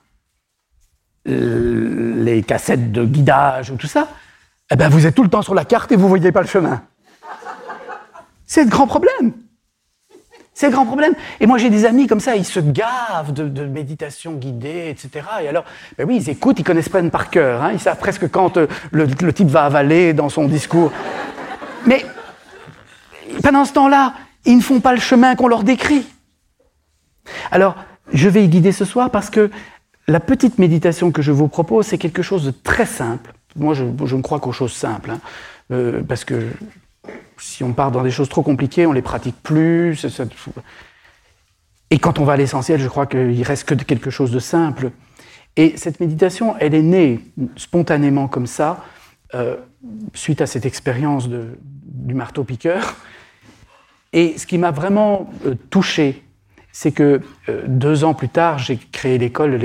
S1: les cassettes de guidage ou tout ça, eh ben vous êtes tout le temps sur la carte et vous ne voyez pas le chemin. C'est le grand problème. C'est le grand problème. Et moi, j'ai des amis comme ça, ils se gavent de, méditation guidée, etc. Et alors, ben oui, ils écoutent, ils connaissent pas par cœur. Hein. ils savent presque quand euh, le, type va avaler dans son discours. Mais pendant ce temps-là, ils ne font pas le chemin qu'on leur décrit. Alors, je vais y guider ce soir parce que la petite méditation que je vous propose, c'est quelque chose de très simple. Moi, je, ne crois qu'aux choses simples, hein. euh, parce que si on part dans des choses trop compliquées, on les pratique plus. Et quand on va à l'essentiel, je crois qu'il reste que quelque chose de simple. Et cette méditation, elle est née spontanément comme ça, euh, suite à cette expérience du marteau-piqueur. Et ce qui m'a vraiment euh, touché, c'est que euh, deux ans plus tard, j'ai créé l'école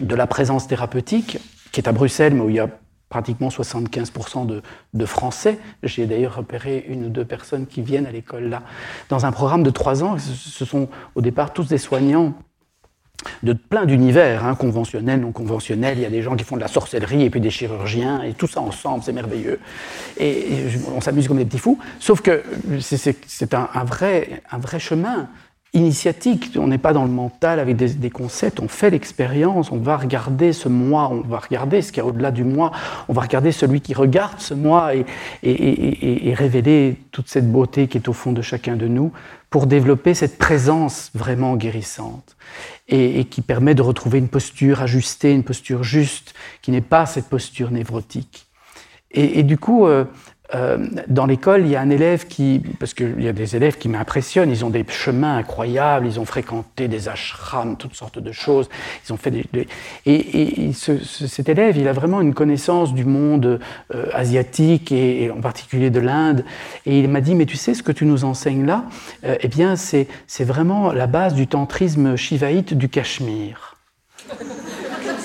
S1: de la présence thérapeutique, qui est à Bruxelles, mais où il y a pratiquement 75% de, Français. J'ai d'ailleurs repéré une ou deux personnes qui viennent à l'école là, dans un programme de trois ans. Ce sont au départ tous des soignants de plein d'univers, hein, conventionnels, non conventionnels. Il y a des gens qui font de la sorcellerie et puis des chirurgiens, et tout ça ensemble, c'est merveilleux. Et, on s'amuse comme des petits fous. Sauf que c'est un, vrai, un vrai chemin initiatique. On n'est pas dans le mental avec des, concepts, on fait l'expérience, on va regarder ce moi, on va regarder ce qu'il y a au-delà du moi, on va regarder celui qui regarde ce moi et, révéler toute cette beauté qui est au fond de chacun de nous pour développer cette présence vraiment guérissante et, qui permet de retrouver une posture ajustée, une posture juste, qui n'est pas cette posture névrotique. Et, du coup, euh, euh, dans l'école, il y a un élève qui, parce qu'il y a des élèves qui m'impressionnent, ils ont des chemins incroyables, ils ont fréquenté des ashrams, toutes sortes de choses, ils ont fait des, et, cet élève, il a vraiment une connaissance du monde euh, asiatique et, en particulier de l'Inde, et il m'a dit, mais tu sais ce que tu nous enseignes là, euh, eh bien c'est vraiment la base du tantrisme shivaïte du Cachemire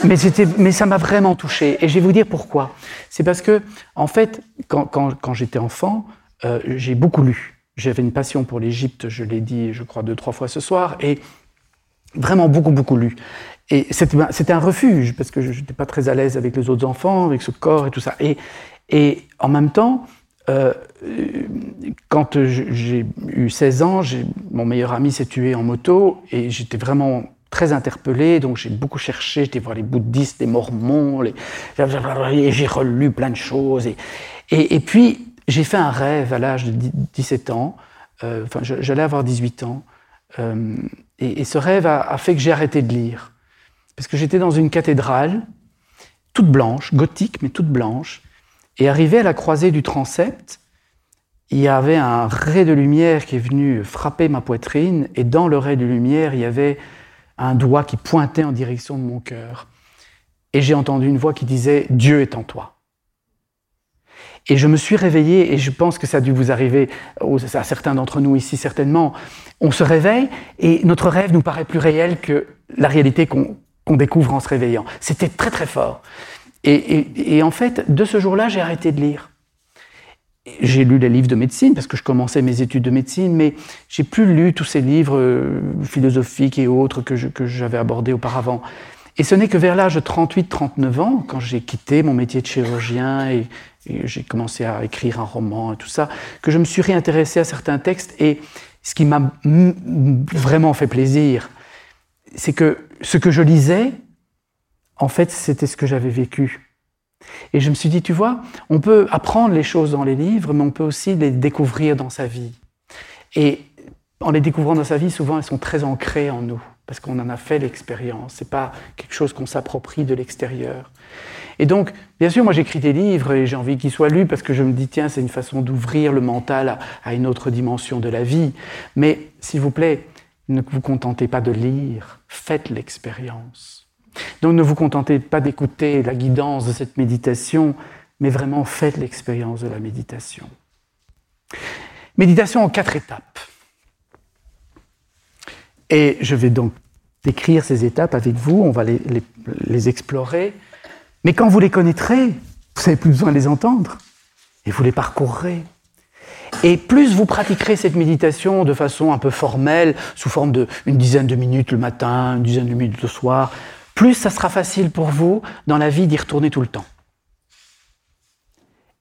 S1: mais, mais ça m'a vraiment touché. Et je vais vous dire pourquoi. C'est parce que, en fait, quand, quand, quand j'étais enfant, euh, j'ai beaucoup lu. J'avais une passion pour l'Égypte, je l'ai dit, je crois, deux, trois fois ce soir, et vraiment beaucoup, beaucoup lu. Et c'était un refuge, parce que je n'étais pas très à l'aise avec les autres enfants, avec ce corps et tout ça. Et, et en même temps, euh, quand j'ai eu 16 ans, mon meilleur ami s'est tué en moto, et j'étais vraiment très interpellé, donc j'ai beaucoup cherché, j'étais voir les bouddhistes, les mormons, j'ai relu plein de choses. Et, puis, j'ai fait un rêve à l'âge de 17 ans, euh, enfin, j'allais avoir 18 ans, euh, et, ce rêve a, fait que j'ai arrêté de lire. Parce que j'étais dans une cathédrale, toute blanche, gothique, mais toute blanche, et arrivé à la croisée du transept, il y avait un ray de lumière qui est venu frapper ma poitrine, et dans le ray de lumière, il y avait un doigt qui pointait en direction de mon cœur. Et j'ai entendu une voix qui disait Dieu est en toi. Et je me suis réveillé, et je pense que ça a dû vous arriver à certains d'entre nous ici certainement. On se réveille et notre rêve nous paraît plus réel que la réalité qu'on découvre en se réveillant. C'était très très fort. et en fait, de ce jour-là, j'ai arrêté de lire j'ai lu les livres de médecine parce que je commençais mes études de médecine, mais j'ai plus lu tous ces livres euh, philosophiques et autres que, j'avais abordés auparavant. Et ce n'est que vers l'âge de 38-39 ans, quand j'ai quitté mon métier de chirurgien et, j'ai commencé à écrire un roman et tout ça, que je me suis réintéressé à certains textes. Et ce qui m'a vraiment fait plaisir, c'est que ce que je lisais, en fait, c'était ce que j'avais vécu. Et je me suis dit, tu vois, on peut apprendre les choses dans les livres, mais on peut aussi les découvrir dans sa vie. Et en les découvrant dans sa vie, souvent, elles sont très ancrées en nous. parce qu'on en a fait l'expérience. C'est pas quelque chose qu'on s'approprie de l'extérieur. Et donc, bien sûr, moi j'écris des livres et j'ai envie qu'ils soient lus parce que je me dis, tiens, c'est une façon d'ouvrir le mental à, une autre dimension de la vie. Mais, s'il vous plaît, ne vous contentez pas de lire, faites l'expérience. Donc ne vous contentez pas d'écouter la guidance de cette méditation, mais vraiment faites l'expérience de la méditation. Méditation en quatre étapes. Et je vais donc décrire ces étapes avec vous, on va les, explorer. Mais quand vous les connaîtrez, vous n'avez plus besoin de les entendre, et vous les parcourrez. Et plus vous pratiquerez cette méditation de façon un peu formelle, sous forme d'une dizaine de minutes le matin, une dizaine de minutes le soir, plus ça sera facile pour vous dans la vie d'y retourner tout le temps.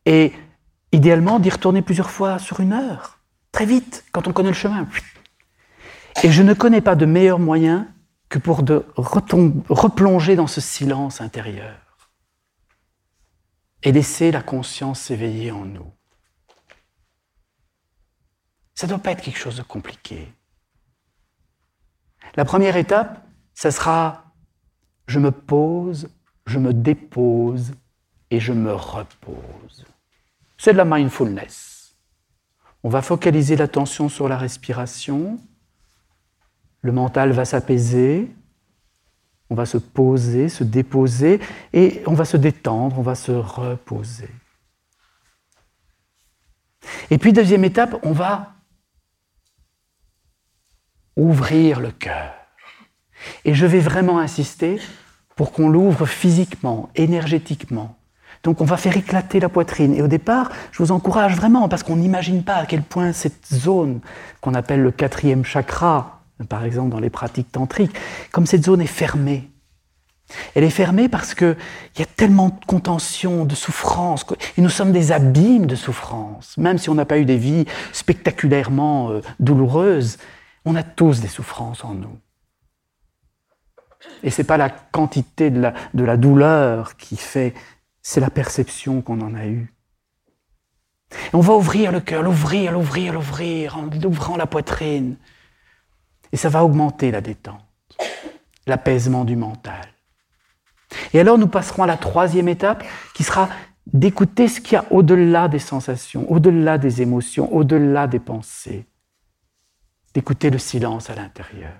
S1: Et idéalement d'y retourner plusieurs fois sur une heure, très vite, quand on connaît le chemin. Et je ne connais pas de meilleur moyen que pour de replonger dans ce silence intérieur et laisser la conscience s'éveiller en nous. Ça ne doit pas être quelque chose de compliqué. La première étape, ça sera je me pose, je me dépose et je me repose. C'est de la mindfulness. On va focaliser l'attention sur la respiration, le mental va s'apaiser, on va se poser, se déposer, et on va se détendre, on va se reposer. Et puis, deuxième étape, on va ouvrir le cœur. Et je vais vraiment insister pour qu'on l'ouvre physiquement, énergétiquement. Donc on va faire éclater la poitrine. Et au départ, je vous encourage vraiment, parce qu'on n'imagine pas à quel point cette zone qu'on appelle le quatrième chakra, par exemple dans les pratiques tantriques, comme cette zone est fermée. Elle est fermée parce qu'il y a tellement de contention, de souffrance, et nous sommes des abîmes de souffrance. Même si on n'a pas eu des vies spectaculairement euh, douloureuses, on a tous des souffrances en nous. Et ce n'est pas la quantité de la, de la douleur qui fait, c'est la perception qu'on en a eue. on va ouvrir le cœur, l'ouvrir, l'ouvrir, l'ouvrir, en ouvrant la poitrine. Et ça va augmenter la détente, l'apaisement du mental. Et alors nous passerons à la troisième étape qui sera d'écouter ce qu'il y a au-delà des sensations, au-delà des émotions, au-delà des pensées. D'écouter le silence à l'intérieur.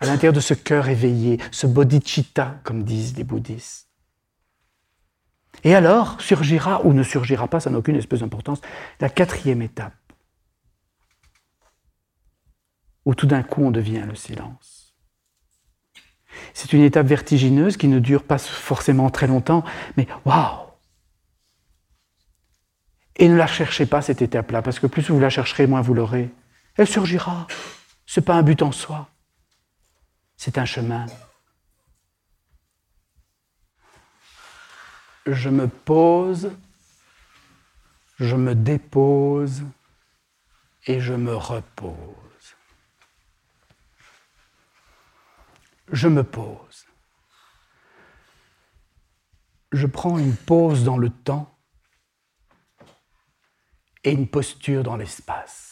S1: À l'intérieur de ce cœur éveillé, ce bodhicitta, comme disent les bouddhistes. Et alors surgira ou ne surgira pas, ça n'a aucune espèce d'importance, la quatrième étape où tout d'un coup on devient le silence. C'est une étape vertigineuse qui ne dure pas forcément très longtemps, mais waouh Et ne la cherchez pas cette étape-là, parce que plus vous la chercherez, moins vous l'aurez. Elle surgira. Ce n'est pas un but en soi. C'est un chemin. Je me pose, je me dépose et je me repose. je me pose. Je prends une pause dans le temps et une posture dans l'espace.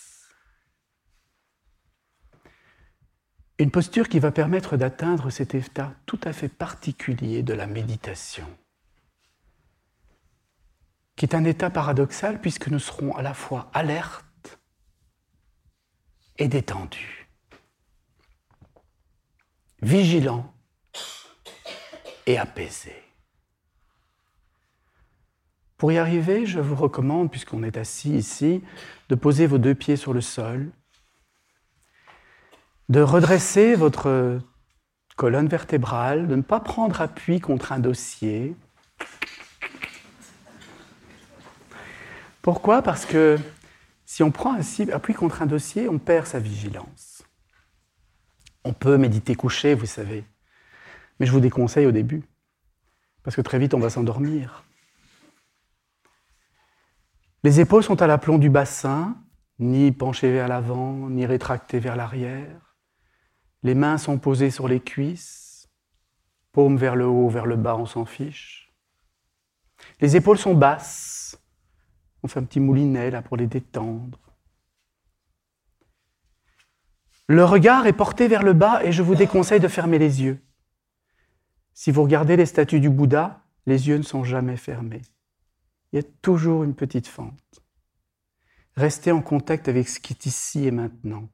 S1: Une posture qui va permettre d'atteindre cet état tout à fait particulier de la méditation, qui est un état paradoxal puisque nous serons à la fois alertes et détendus vigilant et apaisé. Pour y arriver, je vous recommande, puisqu'on est assis ici, de poser vos deux pieds sur le sol, de redresser votre colonne vertébrale, de ne pas prendre appui contre un dossier. Pourquoi? Parce que si on prend appui contre un dossier, on perd sa vigilance. On peut méditer couché, vous savez. Mais je vous déconseille au début, parce que très vite on va s'endormir. Les épaules sont à l'aplomb du bassin, ni penchées vers l'avant, ni rétractées vers l'arrière. Les mains sont posées sur les cuisses, paumes vers le haut, vers le bas, on s'en fiche. Les épaules sont basses. On fait un petit moulinet là pour les détendre. Le regard est porté vers le bas et je vous déconseille de fermer les yeux. Si vous regardez les statues du Bouddha, les yeux ne sont jamais fermés. Il y a toujours une petite fente. Restez en contact avec ce qui est ici et maintenant.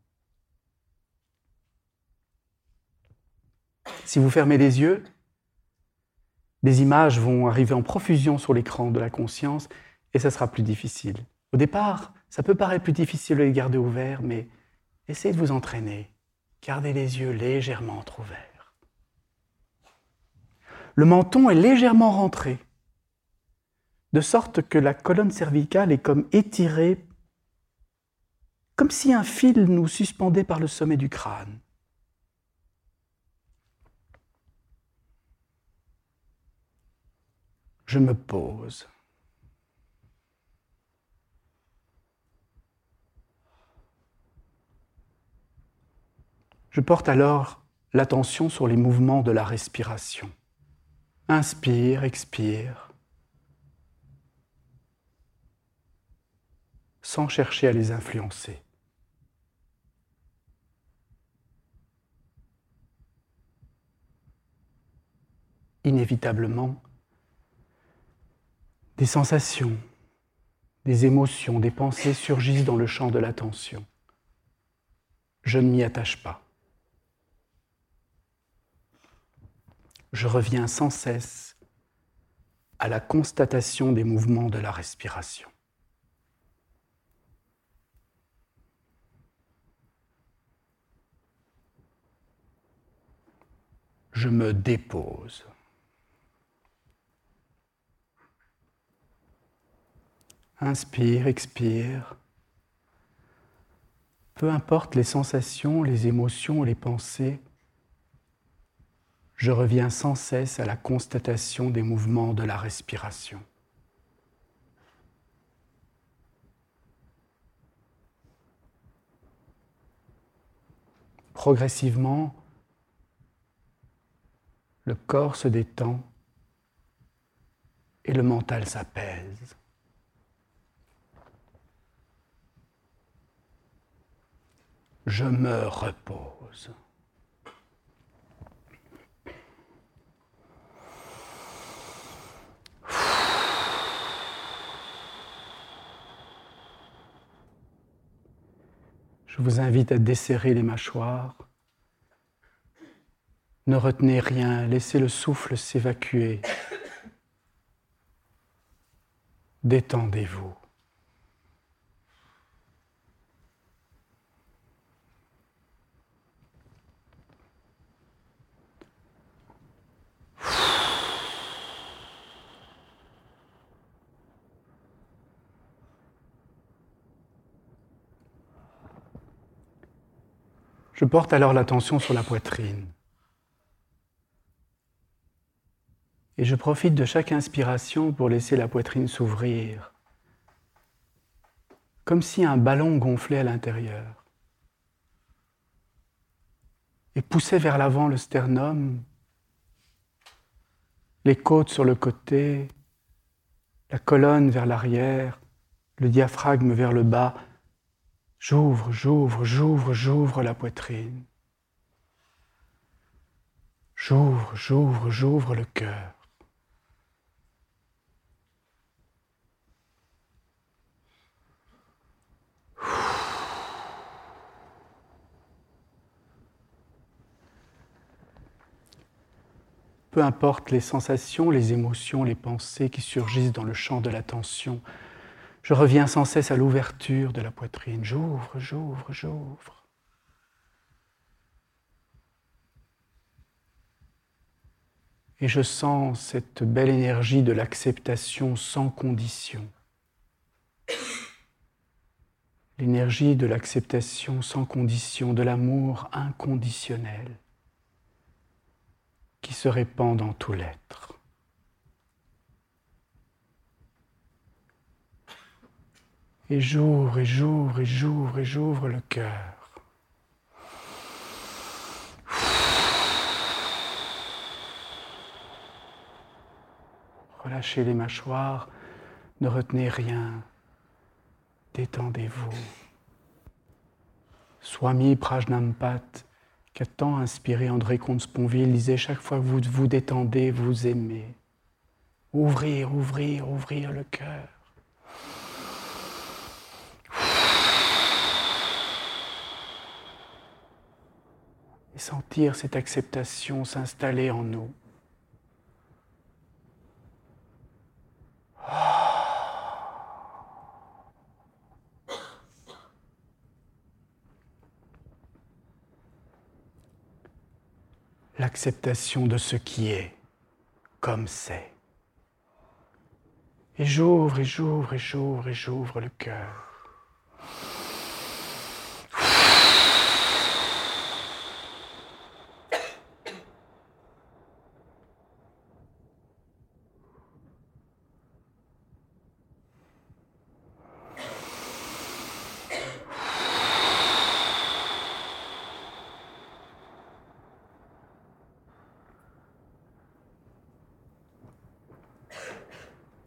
S1: Si vous fermez les yeux, des images vont arriver en profusion sur l'écran de la conscience et ça sera plus difficile. Au départ, ça peut paraître plus difficile de les garder ouverts, mais essayez de vous entraîner. Gardez les yeux légèrement entrouverts. Le menton est légèrement rentré, de sorte que la colonne cervicale est comme étirée, comme si un fil nous suspendait par le sommet du crâne. Je me pose. Je porte alors l'attention sur les mouvements de la respiration. Inspire, expire, sans chercher à les influencer. Inévitablement, des sensations, des émotions, des pensées surgissent dans le champ de l'attention. Je ne m'y attache pas. Je reviens sans cesse à la constatation des mouvements de la respiration. Je me dépose. Inspire, expire. Peu importe les sensations, les émotions, les pensées, je reviens sans cesse à la constatation des mouvements de la respiration. Progressivement, le corps se détend et le mental s'apaise. Je me repose. Je vous invite à desserrer les mâchoires. Ne retenez rien, laissez le souffle s'évacuer. Détendez-vous. Porte alors l'attention sur la poitrine. Et je profite de chaque inspiration pour laisser la poitrine s'ouvrir, comme si un ballon gonflait à l'intérieur. Et pousser vers l'avant le sternum, les côtes sur le côté, la colonne vers l'arrière, le diaphragme vers le bas, J'ouvre, j'ouvre, j'ouvre, j'ouvre la poitrine. J'ouvre, j'ouvre, j'ouvre le cœur. Peu importe les sensations, les émotions, les pensées qui surgissent dans le champ de l'attention, je reviens sans cesse à l'ouverture de la poitrine. J'ouvre, j'ouvre, j'ouvre. Et je sens cette belle énergie de l'acceptation sans condition. L'énergie de l'acceptation sans condition, de l'amour inconditionnel qui se répand dans tout l'être. Et j'ouvre et j'ouvre et j'ouvre et j'ouvre le cœur. Relâchez les mâchoires, ne retenez rien, détendez-vous. Swami Prajnampat, qui a tant inspiré André Comte-Sponville, disait chaque fois que vous vous détendez, vous aimez. Ouvrir, ouvrir, ouvrir le cœur. Et sentir cette acceptation s'installer en nous. l'acceptation de ce qui est, comme c'est. Et j'ouvre et j'ouvre et j'ouvre et j'ouvre le cœur.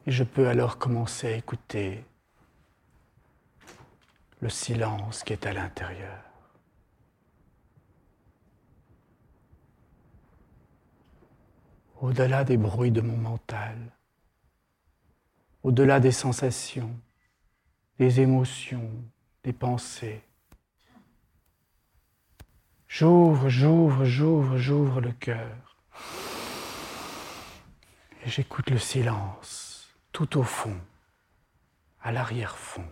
S1: Et je peux alors commencer à écouter le silence qui est à l'intérieur. Au-delà des bruits de mon mental, au-delà des sensations, des émotions, des pensées. J'ouvre, j'ouvre, j'ouvre, j'ouvre le cœur. Et j'écoute le silence tout au fond, à l'arrière-fond.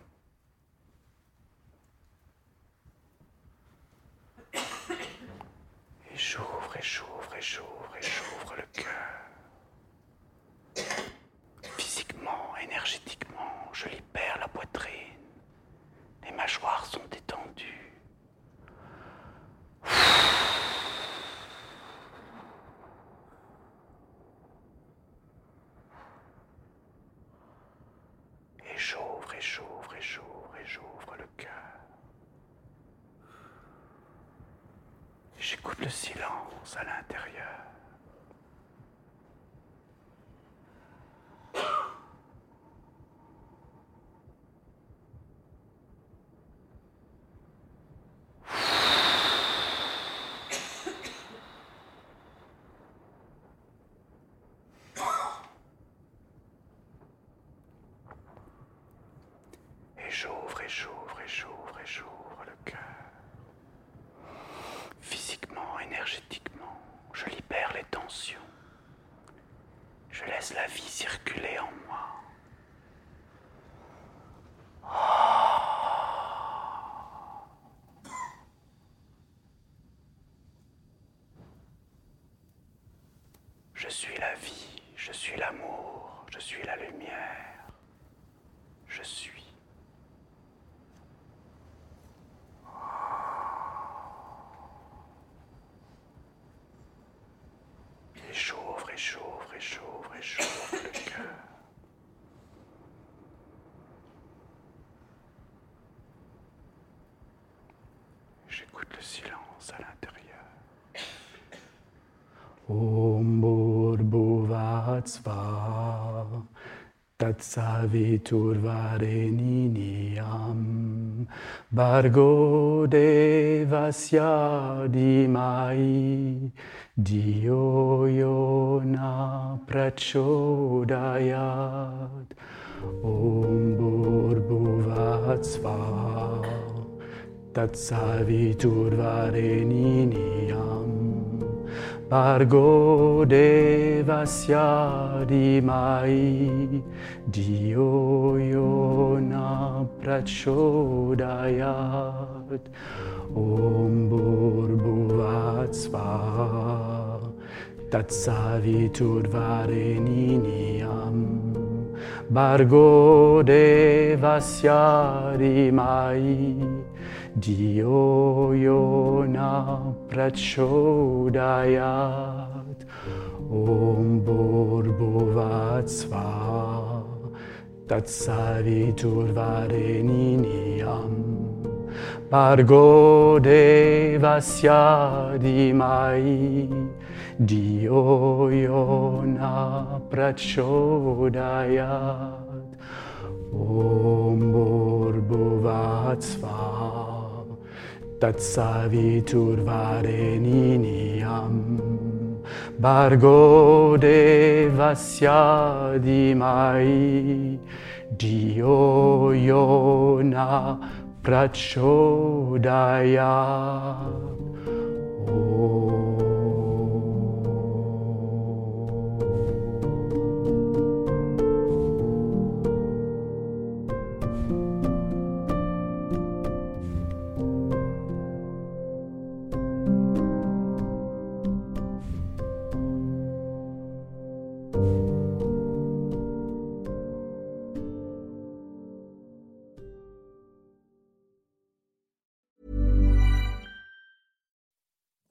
S1: Et j'ouvre et j'ouvre et j'ouvre et j'ouvre le cœur. Physiquement, énergétiquement, je libère la poitrine. Les mâchoires sont détendues. J'écoute le silence à l'intérieur. Et j'ouvre et j'ouvre et j'ouvre et j'ouvre le cœur. énergétiquement, je libère les tensions. Je laisse la vie circuler Om Bhurbuvatsva tatsavitur vareniniam. Bargo devasya dimai dio yona prachodayat. Om burbhuvat sva tatsavitur vareniniam. Pargo devasya dimai Dio yona prachodayat Om burbuvat sva. Tatsavitur vareniniyam Bargo devasya dimai Dio Iona prachodayat Om Borbovatsva Tat savitur vareniniam Pargo devasya dimai Dio Iona prachodayat Om Borbovatsva Tatsavitur vareniniam Bargo devasya dimai Dio yona prachodaya Om